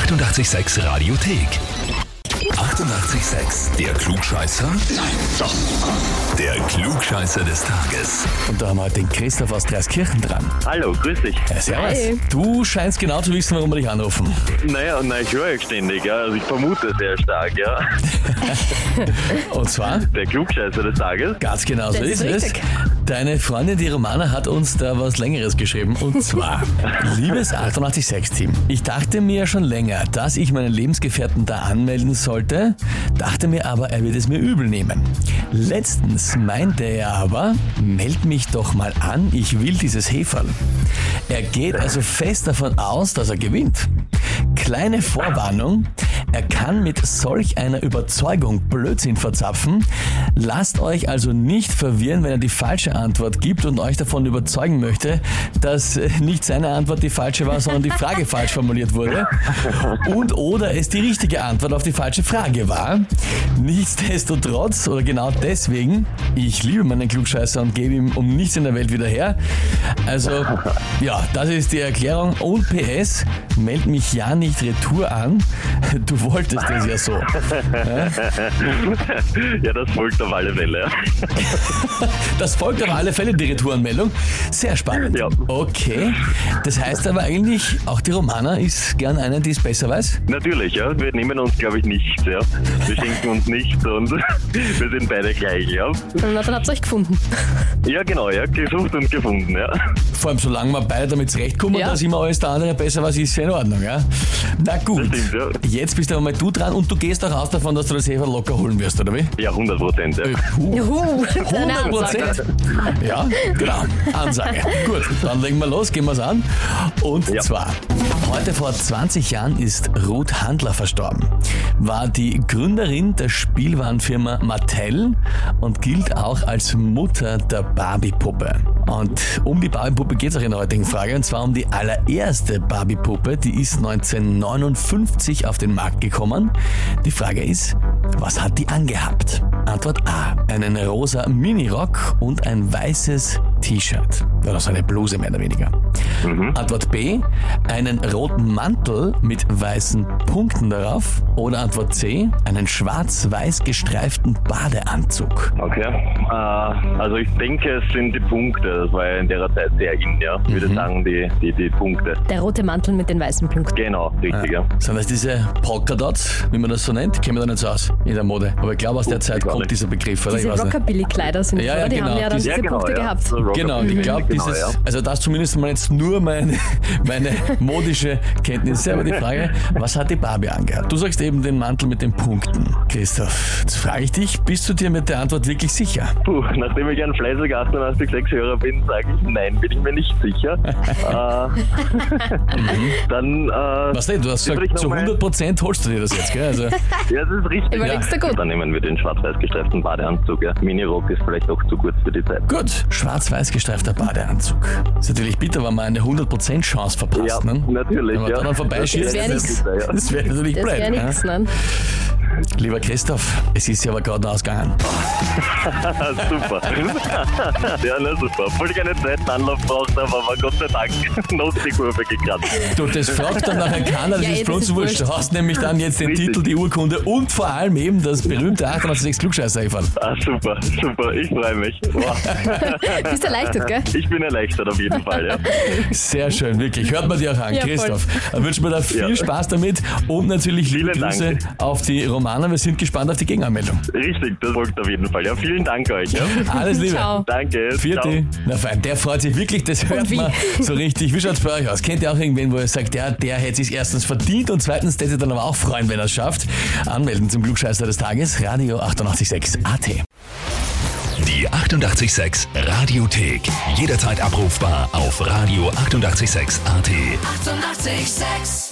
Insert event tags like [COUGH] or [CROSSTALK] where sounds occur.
886 Radiothek. 88,6. Der Klugscheißer? Nein, doch. Der Klugscheißer des Tages. Und da haben wir heute den Christoph aus Dreiskirchen dran. Hallo, grüß dich. Ja, servus. Hi. Du scheinst genau zu wissen, warum wir dich anrufen. Naja, na, ich höre ständig, ja. Also ich vermute sehr stark, ja. [LAUGHS] Und zwar, Der Klugscheißer des Tages. ganz genau so Das ist ist es. Deine Freundin, die Romana, hat uns da was Längeres geschrieben. Und [LAUGHS] zwar, liebes 886-Team, ich dachte mir schon länger, dass ich meinen Lebensgefährten da anmelden sollte, dachte mir aber, er wird es mir übel nehmen. Letztens meinte er aber, meld mich doch mal an, ich will dieses Heferl. Er geht also fest davon aus, dass er gewinnt. Kleine Vorwarnung, er kann mit solch einer Überzeugung Blödsinn verzapfen. Lasst euch also nicht verwirren, wenn er die falsche Antwort gibt und euch davon überzeugen möchte, dass äh, nicht seine Antwort die falsche war, sondern die Frage [LAUGHS] falsch formuliert wurde. Und oder es die richtige Antwort auf die falsche Frage war. Nichtsdestotrotz, oder genau deswegen, ich liebe meinen Klugscheißer und gebe ihm um nichts in der Welt wieder her. Also, ja, das ist die Erklärung. Und PS, meld mich ja nicht retour an. Du wolltest es ja so. [LAUGHS] ja, das folgt auf alle Fälle. ja. [LAUGHS] Das folgt auf alle Fälle die Retouranmeldung. Sehr spannend. Ja. Okay. Das heißt aber eigentlich, auch die Romana ist gern eine, die es besser weiß. Natürlich, ja. Wir nehmen uns, glaube ich, nichts, ja. Wir [LAUGHS] schenken uns nichts und wir sind beide gleich, ja. Na, dann habt ihr euch gefunden. Ja, genau, ja. Gesucht und gefunden, ja. Vor allem, solange wir beide damit zurechtkommen, Ja. dass immer alles der andere besser weiß, ist ja in Ordnung. Ja? Na gut. Stimmt, ja. Jetzt bist aber mal du dran und du gehst auch aus davon, dass du das Hefer locker holen wirst, oder wie? Ja, 100 Prozent, ja. Puh. Juhu, deine 100 Ansage. Prozent. Ja, genau. Ansage. Gut, dann legen wir los, gehen wir es an. Und Ja. zwar, heute vor 20 Jahren ist Ruth Handler verstorben. War die Gründerin der Spielwarenfirma Mattel und gilt auch als Mutter der Barbie-Puppe. Und um die Barbie-Puppe geht es auch in der heutigen Frage, und zwar um die allererste Barbie-Puppe, die ist 1959 auf den Markt gekommen. Die Frage ist, was hat die angehabt? Antwort A. Einen rosa Minirock und ein weißes T-Shirt. Oder so eine Bluse mehr oder weniger. Antwort B. Einen roten Mantel mit weißen Punkten darauf. Oder Antwort C. Einen schwarz-weiß gestreiften Badeanzug. Okay. Äh, also ich denke, es sind die Punkte. Das war ja in der Zeit sehr in, ja. Ich würde sagen, die, die, die Punkte. Der rote Mantel mit den weißen Punkten. Genau, richtig, ja. Sind das diese Polkadots, wie man das so nennt? Kennen wir da nicht so aus in der Mode. Aber ich glaube, aus der Zeit kommt nicht. dieser Begriff, oder? Diese. Rockabilly-Kleider sind Ja, ja? Die genau. haben ja dann Diese- diese Punkte gehabt. So Genau, und ich glaube, Genau, dieses, ja. also das zumindest mal jetzt nur meine, [LAUGHS] meine modische Kenntnisse, aber die Frage, was hat die Barbie angehabt? Du sagst eben den Mantel mit den Punkten. Christoph, jetzt frage ich dich, bist du dir mit der Antwort wirklich sicher? Puh, nachdem ich ein fleißiger 88-6-Hörer bin, sage ich nein, bin ich mir nicht sicher. [LAUGHS] äh, dann, äh, Was denn? Du hast gesagt, zu noch mal- 100% holst du dir das jetzt, gell? Also, [LAUGHS] ja, das ist richtig. Überlegst du gut. Dann nehmen wir den schwarz-weiß gestreiften Badeanzug. Ja. Mini-Rock ist vielleicht auch zu kurz für die Zeit. gut, schwarz-weiß gestreifter Badeanzug. Ist natürlich bitter, wenn man eine 100% Chance verpasst, Ja, ne? natürlich. Wenn man ja. da dann vorbeischießt, Das wär das nix. ist bitter, ja. Das wäre natürlich blöd. wäre ja? nichts, nein. Lieber Christoph, es ist ja aber gerade ausgegangen. [LAUGHS] super. ja, na super. Obwohl ich eine zweiten Anlauf braucht aber Gott sei Dank noch die Kurve gekratzt. Du, das fragt dann nachher keiner, das Ja, ist eh, für uns wurscht. Du hast nämlich dann jetzt den Richtig. Titel, die Urkunde und vor allem eben das berühmte 886 klugscheißer -Eferl. Ah, super, super. Ich freue mich. Wow. [LAUGHS] Bist erleichtert, gell? Ich bin erleichtert auf jeden Fall. Ja. Sehr schön, wirklich. Hört man dir auch an, Ja, voll. Christoph. Dann wünschen wir dir viel Ja. Spaß damit und natürlich liebe Vielen Grüße Dank. auf die Romana. Wir sind gespannt auf die Gegenanmeldung. Richtig, das folgt auf jeden Fall. Ja, vielen Dank euch. Ja. [LAUGHS] Alles Liebe. Ciao. Danke. Vierte. Na fein, der freut sich wirklich, das hört man so richtig. Wie schaut's bei euch aus? Kennt ihr auch irgendwen, wo ihr sagt, ja, der hätte sich erstens verdient und zweitens der sich dann aber auch freuen, wenn er es schafft? Anmelden zum Klugscheißer des Tages, Radio 886 AT. Die 88,6 Radiothek. Jederzeit abrufbar auf radio886.at. 88,6. Eighty-eight, sex.